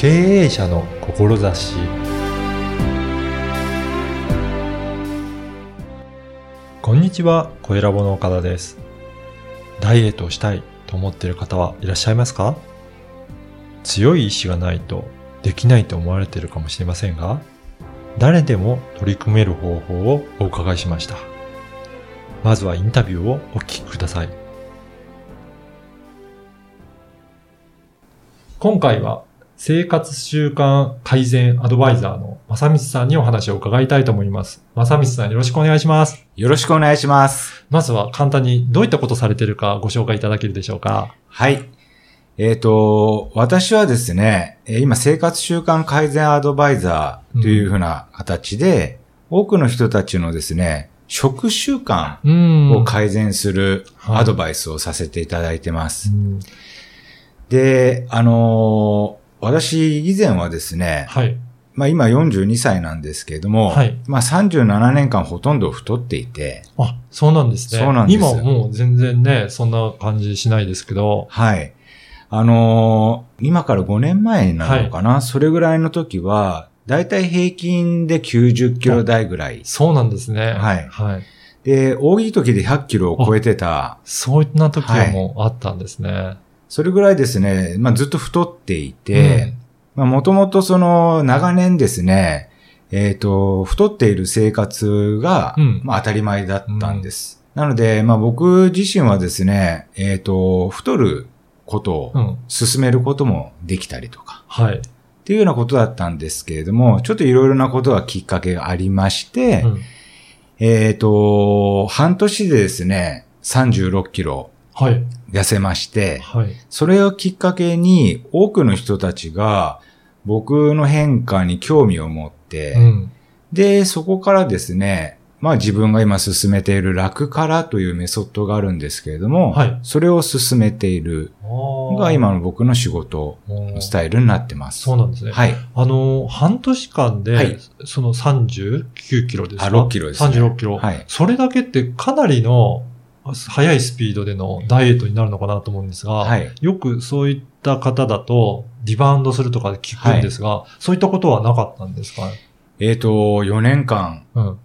経営者の志こんにちは、小ラボの岡田です。ダイエットをしたいと思っている方はいらっしゃいますか？強い意志がないとできないと思われているかもしれませんが、誰でも取り組める方法をお伺いしました。まずはインタビューをお聞きください。今回は生活習慣改善アドバイザーの正光さんにお話を伺いたいと思います。正光さんよろしくお願いします。よろしくお願いします。まずは簡単にどういったことされているかご紹介いただけるでしょうか。はい。えっ、と、私はですね、えー今生活習慣改善アドバイザーというふうな形で、多くの人たちのですね、食習慣うんを改善するはいアドバイスをさせていただいてます。うんで、あのー私以前はですね、はい。まあ今42歳なんですけれども、はいまあ37年間ほとんど太っていて、あ、そうなんですね。そうなんです今はもう全然ね、そんな感じしないですけど。はい。あのー今から5年前になるのかな、それぐらいの時は、だいたい平均で90キロ台ぐらい。そうなんですね。はいはい。で、大きい時で100キロを超えてた。そういった時はもうあったんですね。それぐらいですね、まあずっと太っていて、まあもともとその長年ですね、えっ、と、太っている生活が、うんまあ当たり前だったんです。なので、まあ僕自身はですね、えっ、と、太ることをうん。進めることもできたりとか、はい。っていうようなことだったんですけれども、ちょっといろいろなことがきっかけがありまして、うんえっ、と、半年でですね、36キロはい。痩せまして、はい。それをきっかけに多くの人たちが僕の変化に興味を持って、うん。で、そこからですね、まあ自分が今進めている楽からというメソッドがあるんですけれども、はいそれを進めているのが今の僕の仕事のスタイルになってます。そうなんですね。はい。あの、半年間で、はいその39キロですか？あ6キロですね36キロ。はいそれだけってかなりの速いスピードでのダイエットになるのかなと思うんですが、はい。よくそういった方だとリバウンドするとか聞くんですが、そういったことはなかったんですか？えっ、と、4年間、うん。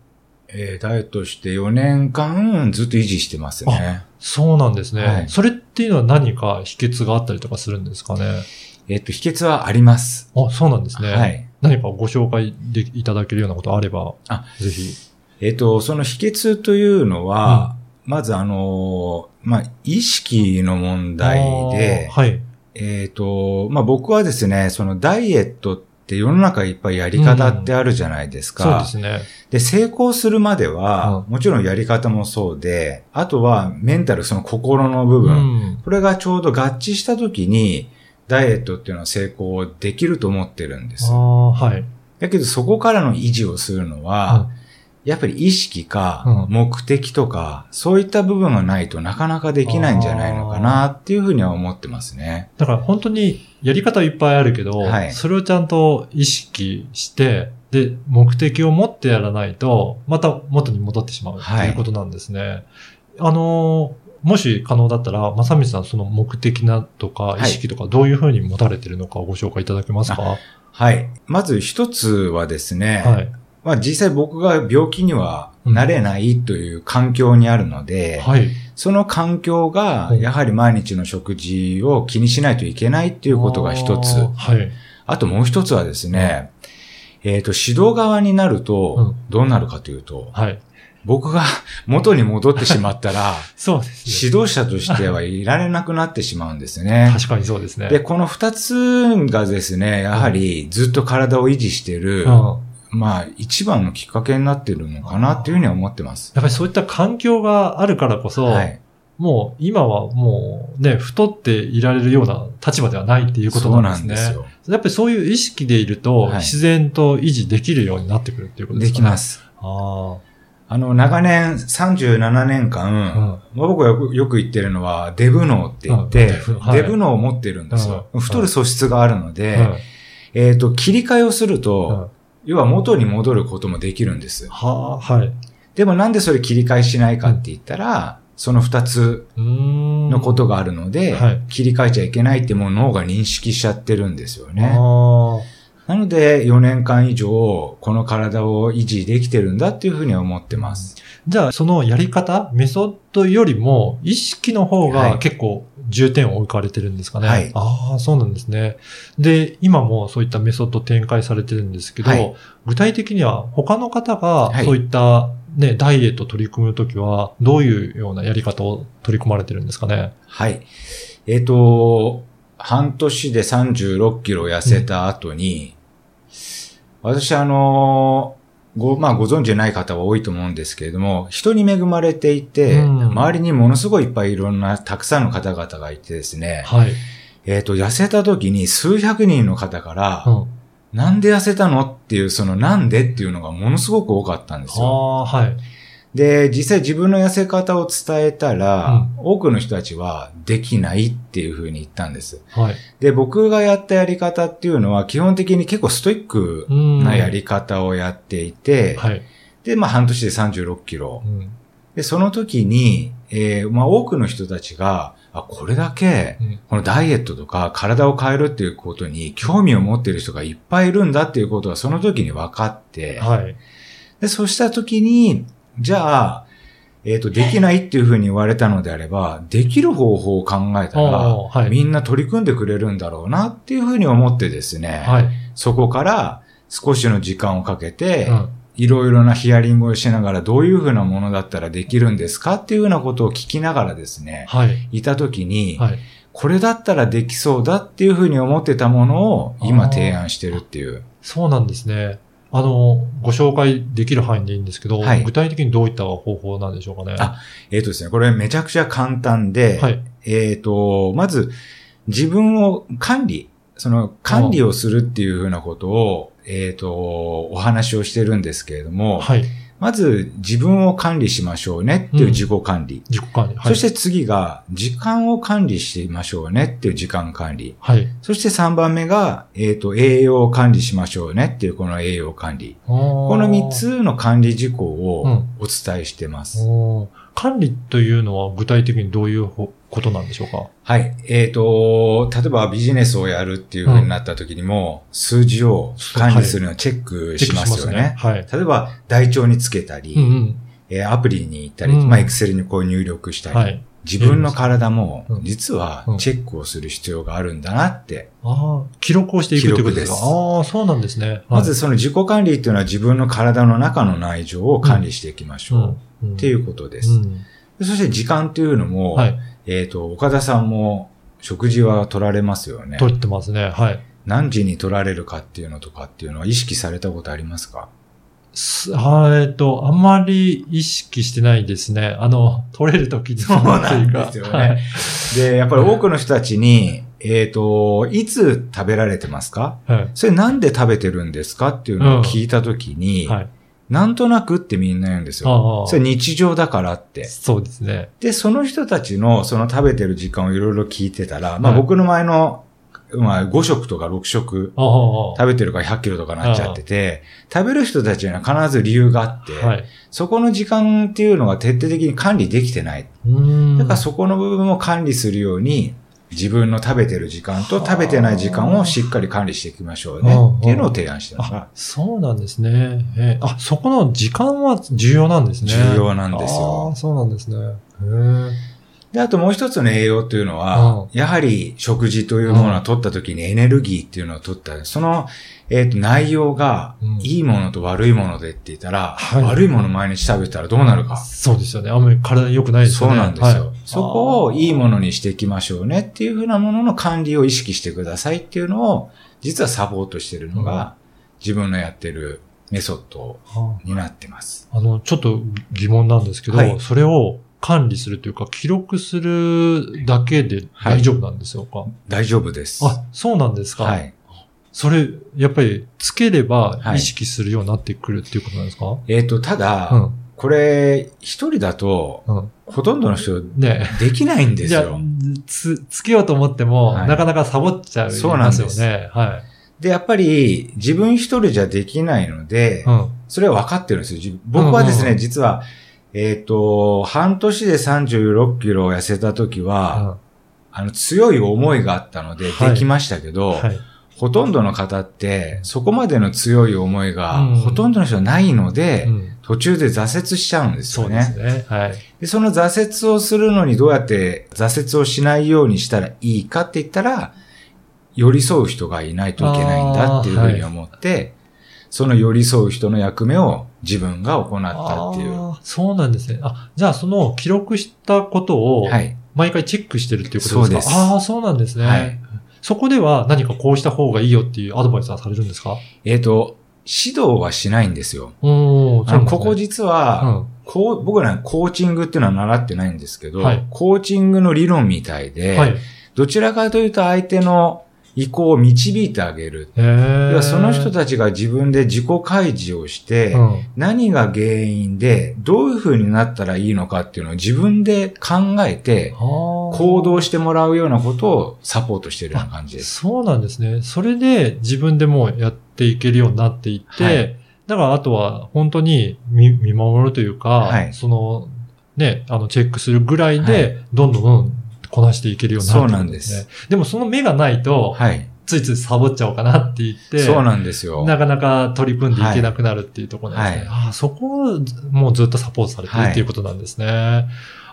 えーダイエットして4年間ずっと維持してますね。そうなんですね、はいそれっていうのは何か秘訣があったりとかするんですかね？えっ、と、秘訣はあります。あ、そうなんですね。はい。何かご紹介でいただけるようなことあれば、あぜひ。えっ、と、その秘訣というのは、まずあのーまあ、意識の問題ではい。えっ、と、まあ、僕はですね、そのダイエットって世の中いっぱいやり方ってあるじゃないですか。そうですね。で、成功するまでは、うもちろんやり方もそうで、あとはメンタル、その心の部う分、ん。これがちょうど合致した時に、ダイエットっていうのは成功できると思ってるんです。ああ、はい。だけどそこからの維持をするのは、やっぱり意識かうん目的とか、そういった部分がないとなかなかできないんじゃないのかなっていうふうには思ってますね。だから本当にやり方はいっぱいあるけど、はいそれをちゃんと意識して、で、目的を持ってやらないと、また元に戻ってしまうはいということなんですね。あのー、もし可能だったら、正光さんその目的なとかい意識とかどういうふうに持たれてるのかご紹介いただけますか？ははい。まず一つはですね、い。まあ実際僕が病気にはなれないという環境にあるので、はい。その環境がうんやはり毎日の食事を気にしないといけないっていうことが一つ。あーはい。あともう一つはですね、えっ、と、指導側になると、どうなるかというと、はい。僕が 元に戻ってしまったら、そうですね。指導者としてはいられなくなってしまうんですね。確かにそうですね。で、この二つがですね、やはりずっと体を維持している、うんまあ、一番のきっかけになっているのかなっていうふうには思ってます。やっぱりそういった環境があるからこそ、はい。もう今はもうね、太っていられるような立場ではないっていうことなんですね。そうなんですよ。やっぱりそういう意識でいると、はい自然と維持できるようになってくるっていうことでですか？ね。。きますす。ああの、長年37年間、まあ僕がよく言ってるのは、デブ脳って言って、うんデブはいデブ脳を持ってるんですよ。うん太る素質があるのあ。で、うんえっ、と、切り替えをするうんと、要は元に戻ることもできるんです。はあ、はい。でもなんでそれ切り替えしないかって言ったら、その二つののことがあるので、はい切り替えちゃいけないってもう脳が認識しちゃってるんですよね。なので、4年間以上、この体を維持できてるんだっていうふうには思ってます。じゃあ、そのやり方、メソッドよりも、意識の方はいが結構重点を置かれてるんですかね？はいああ、そうなんですね。で、今もそういったメソッド展開されてるんですけど、はい具体的には他の方がはいそういったね、ダイエット取り組むときは、どういうようなやり方を取り組まれてるんですかね？はい。えっ、と、半年で36キロ痩せた後に、私あの、ご、まあご存知ない方は多いと思うんですけれども、人に恵まれていて、うん周りにものすごいいっぱいいろんな、たくさんの方々がいてですね、はい。えっ、と、痩せた時に数百人の方から、うん。なんで痩せたのっていう、そのなんでっていうのがものすごく多かったんですよ。ああー、はい。で、実際自分の痩せ方を伝えたら、多くの人たちはできないっていうふうに言ったんです。はい。で、僕がやったやり方っていうのは基本的に結構ストイックうんなやり方をやっていて、はい。で、まあ半年で36キロう。ん。で、その時に、えーまあ多くの人たちが、あ、これだけ、うんこのダイエットとか体を変えるっていうことに興味を持っている人がいっぱいいるんだっていうことがその時に分かって、はい。で、そうした時に、じゃあ、えっ、と、できないっていうふうに言われたのであれば、できる方法を考えたあら、ーはいみんな取り組んでくれるんだろうなっていうふうに思ってですね、はい。そこから少しの時間をかけて、うん。いろいろなヒアリングをしながらどういうふうなものだったらできるんですかっていうようなことを聞きながらですね、はい。いた時に、はい。これだったらできそうだっていうふうに思ってたものを今提案してるっていう。そうなんですね。あの、ご紹介できる範囲でいいんですけど、はい具体的にどういった方法なんでしょうかね。あえっ、とですね、これめちゃくちゃ簡単で、はい。えっ、と、まず、自分を管理、その管理をするっていうふうなことを、えっ、と、お話をしてるんですけれども、はい。まず自分を管理しましょうねっていう自己管理。自己管理。はい。そして次が、時間を管理しましょうねっていう時間管理。はい。そして3番目が、えっ、と、栄養を管理しましょうねっていうこの栄養管理。ここの3つの管理事項をうんお伝えしてます。おー管理というのは具体的にどういうほことなんでしょうか？はい。えっ、と、例えばビジネスをやるっていう風になった時にも、数字を管理するのをチェックしますよね。はい。例えば、台帳につけたり、うんうん。えーアプリに行ったり、うんまあ、エクセルにこう入力したり、はい。自分の体もうん実はチェックをする必要があるんだなって。ああ、記録をしていくということですか？ああ、そうなんですね。はいまず、その自己管理っていうのは自分の体の中の内情を管理していきましょう。うん、っていうことです。うんそして時間っていうのも、はい。えっ、と、岡田さんも食事は取られますよね。取ってますね。はい。何時に取られるかっていうのとかっていうのは意識されたことありますか？えっと、あんまり意識してないですね。あの、取れるときに。そうなんですよねはい。で、やっぱり多くの人たちに、えっ、と、いつ食べられてますか？はい。それなんで食べてるんですか？っていうのを聞いたときに、はい。なんとなくってみんな言うんですよ。それ日常だからって。そうですね。で、その人たちのその食べてる時間をいろいろ聞いてたら、まあはい僕の前の、まあ5食とか6食食べてるから100キロとかなっちゃってて、食べる人たちには必ず理由があって、い。そこの時間っていうのが徹底的に管理できてない。だからそこの部分を管理するように、自分の食べてる時間と食べてない時間をしっかり管理していきましょうねはあっていうのを提案してますあ、そうなんですね。えーあ、そこの時間は重要なんですね。重要なんですよそうなんですね。へえ。で、あともう一つの栄養というのうは、やはり食事というものを取った時にエネルギーっていうのを取った、その、えっ、と、内容がうん、いいものと悪いものでって言ったら、はい悪いもの毎日食べたらどうなるか。そうですよね。あんまり体良くないですよね。そうなんですよ。はいそこをいいものにしていきましょうねっていうふうなものの管理を意識してくださいっていうのを、実はサポートしてるのが、自分のやってるメソッドはになってます。ああの、ちょっと疑問なんですけど、はいそれを管理するというか、記録するだけで大丈夫なんですよか、大丈夫です。あ、そうなんですか？はい。それ、やっぱり、つければはい意識するようになってくるっていうことなんですか、えっ、と、ただ、うん。これ、一人だと、うん。ほとんどの人、ねできないんですよ。つ、つけようと思っても、はいなかなかサボっちゃいますよそうなんですね。はで、やっぱり、自分一人じゃできないので、い。うん。それは分かってるんですよ。自僕はですね、うんうんうん実は、えっ、と、半年で36キロ痩せた時は、あの、強い思いがあったのではいできましたけど、はい。ほとんどの方って、そこまでの強い思いが、うんほとんどの人はないので、うん途中で挫折しちゃうんですそうでよね。すね。はい。で、その挫折をするのにどうやって挫折をしないようにしたらいいかって言ったら、寄り添う人がいないといけないんだっていうふうに思って、その寄り添う人の役目を自分が行ったっていう。そうなんですね。あ、じゃあその記録したことを、はい。毎回チェックしてるっていうことですか？そうですああ、そうなんですね。はいそこでは何かこうした方がいいよっていうアドバイスはされるんですか？えっ、と、指導はしないんですよ。おーあのここ実は、うん。こう、僕らコーチングっていうのは習ってないんですけど、はいコーチングの理論みたいで、はい。どちらかというと相手の意向を導いてあげる。その人たちが自分で自己開示をして、うん。何が原因で、どういう風になったらいいのかっていうのを自分で考えて、行行動してもらうようなことをサポートしてるような感じです。そうなんですね。それで自分でもうやっていけるようになっていって、はいだからあとは本当に見見守るというか、はいその、ね、あの、チェックするぐらいはで、どんどんこなしていけるようになるそうなんですね。でもその目がないと、はい。ついついサボっちゃおうかなって言って、そうなんですよ。なかなか取り組んでいけなくなるっていうところなんですね。はいああそこをもうずっとサポートされてるっていうことなんですね。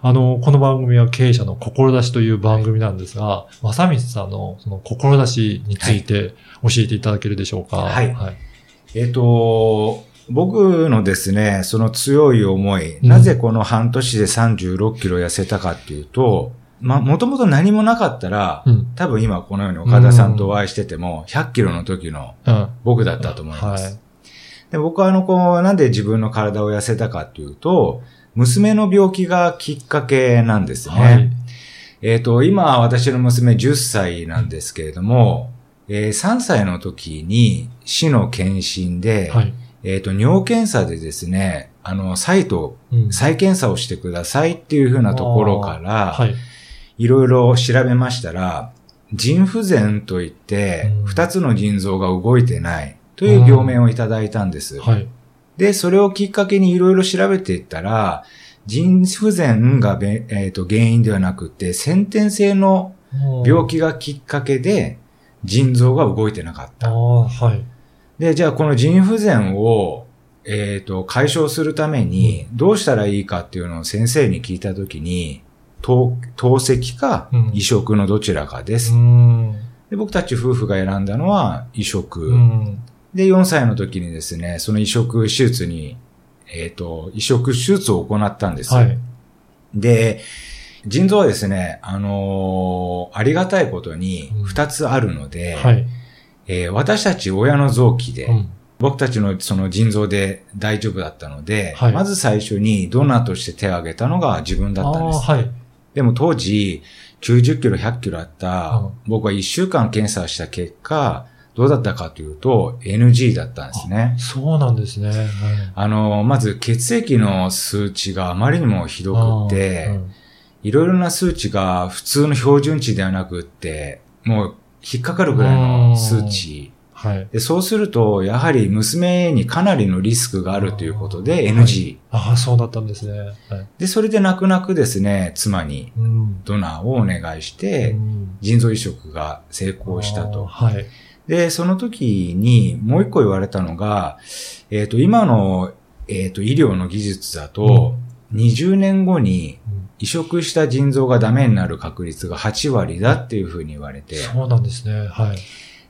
あの、この番組は経営者の志という番組なんですが、正光さんのその志について教えていただけるでしょうか？はいはい。えっ、と、僕のですね、その強い思い、うんなぜこの半年で36キロ痩せたかっていうと、まあ、もともと何もなかったら、うん。多分今このように岡田さんとお会いしてても、100キロの時のうん。僕だったと思います。はいで僕はあの、こう、なんで自分の体を痩せたかっていうと、娘の病気がきっかけなんですね。はい。えっ、と、今私の娘10歳なんですけれども、えー3歳の時に市の検診で、はい。えっ、と、尿検査でですね、あの、再度、うん再検査をしてくださいっていうふうなところから、はい。いろいろ調べましたら、腎不全といってうん、二つの腎臓が動いてないという病名をいただいたんです。はい。で、それをきっかけにいろいろ調べていったら、腎不全がべ、えーと原因ではなくて、先天性の病気がきっかけで、腎臓が動いてなかった。はい。で、じゃあこの腎不全を、えっ、と、解消するために、どうしたらいいかっていうのを先生に聞いたときに、透透析かうん移植のどちらかでうす。ん。で僕たち夫婦が選んだのは移植。うん。で、4歳の時にですね、その移植手術に、えっ、と、移植手術を行ったんです。はい。で、腎臓はですね、あのーありがたいことにうん2つあるので、はい。えー私たち親の臓器で、うん。僕たちのその腎臓で大丈夫だったので、はいまず最初にドナーとして手を挙げたのが自分だったんです。はい。でも当時、90キロ、100キロあった、うん僕は1週間検査した結果、どうだったかというと、NG だったんですね。そうなんですね。はいあの、まず血液の数値があまりにもひどくって、うんいろいろな数値が普通の標準値ではなくって、もう引っかかるぐらいの数値。はい。でそうすると、やはり娘にかなりのリスクがあるということではい NG。ああ、そうだったんですね。はい。で、それで泣く泣くですね、妻にうん。ドナーをお願いして、うん腎臓移植が成功したと。はい。で、その時にもう一個言われたのが、えっ、と、今の、えっ、と、医療の技術だと、20年後にうん移植した腎臓がダメになる確率が8割だっていうふうに言われて、そうなんですね。はい。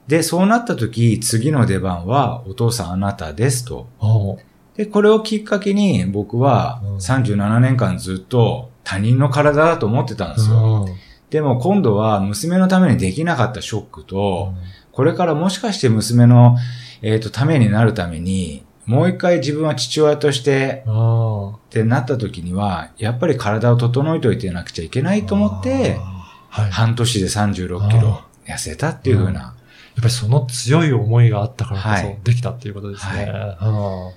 で、そうなった時、次の出番はお父さんあなたですと。おで、これをきっかけに僕はうん37年間ずっと他人の体だと思ってたんですよ。うんでも今度は娘のためにできなかったショックと、うんこれからもしかして娘の、えっ、と、ためになるために、もう一回自分は父親としてあってなった時には、やっぱり体を整えておいてなくちゃいけないと思って、はい。半年で36キロ痩せたっていう風な。ぱりその強い思いがあったからこはい。そできたっていうことですね。は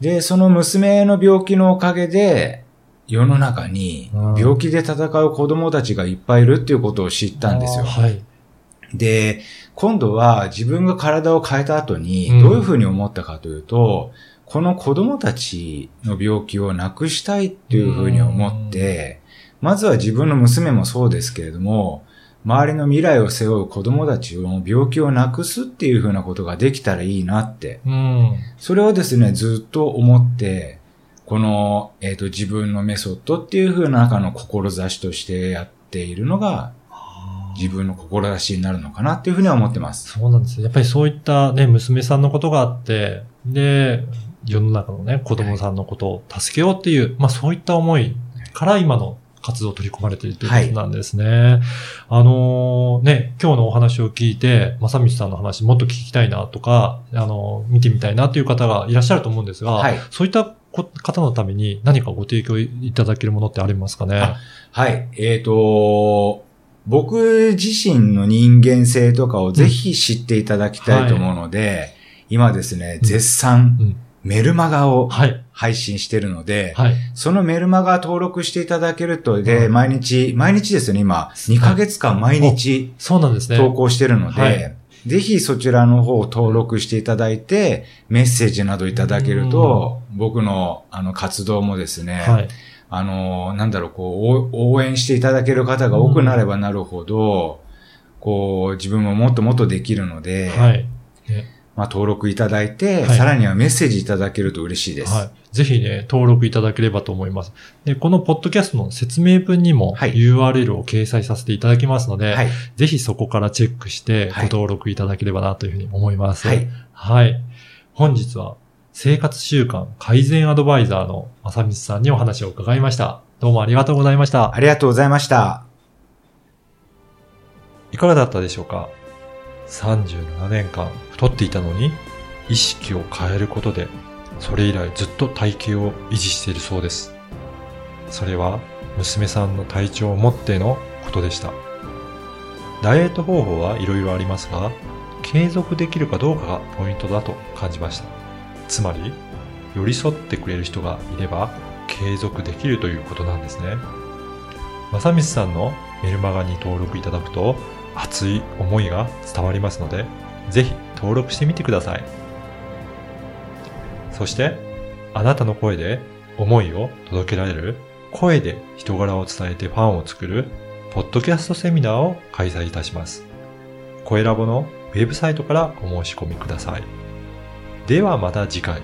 で、その娘の病気のおかげで、世の中にうん。病気で戦う子供たちがいっぱいいるっていうことを知ったんですよ。はい。で、今度は自分が体を変えた後にうん。どういうふうに思ったかというと、この子供たちの病気をなくしたいっていうふうに思って、まずは自分の娘もそうですけれども、周りの未来を背負う子供たちを病気をなくすっていうふうなことができたらいいなって、うん。それをですね、ずっと思って、この、えっ、と、自分のメソッドっていう風な中の志としてやっているのが、自分の志になるのかなっていうふうには思ってます。そうなんですね。やっぱりそういったね、娘さんのことがあって、で、世の中のね、子供さんのことを助けようっていう、まあそういった思いから今の活動を取り込まれているということなんですね。あのーね、今日のお話を聞いて、正道さんの話もっと聞きたいなとか、あのー見てみたいなという方がいらっしゃると思うんですが、はい。そういったこ方のために何かご提供いただけるものってありますかね？あはい。えっ、と、僕自身の人間性とかをぜひ知っていただきたいと思うので、今ですね、うん。絶賛うん。メルマガをはい。配信してるので、はい。そのメルマガ登録していただけると、で、うん毎日、毎日ですよね、今、2ヶ月間毎日そうなんですね。投稿してるので、はいぜひそちらの方を登録していただいて、メッセージなどいただけると、僕のあの活動もですね、はい。あの、なんだろう、こう、応応援していただける方が多くなればなるほど、こう、自分ももっともっとできるので、はい。ねまあ、登録いただいて、はいさらにはメッセージいただけると嬉しいです。はい。ぜひね、登録いただければと思います。で、このポッドキャストの説明文にもはい URL を掲載させていただきますので、はい。ぜひそこからチェックしてごはい登録いただければなというふうに思います。はい。はい。本日は生活習慣改善アドバイザーの正光さんにお話を伺いました。どうもありがとうございました。ありがとうございました。いかがだったでしょうか ?37 年間太っていたのに意識を変えることでそれ以来ずっと体型を維持しているそうです。それは娘さんの体調をもってのことでした。ダイエット方法はいろいろありますが、継続できるかどうかがポイントだと感じました。つまり、寄り添ってくれる人がいれば継続できるということなんですね。正光さんのメルマガに登録いただくと熱い思いが伝わりますので、ぜひ登録してみてください。そして、あなたの声で思いを届けられる声で人柄を伝えてファンを作るポッドキャストセミナーを開催いたします。声ラボのウェブサイトからお申し込みください。ではまた次回。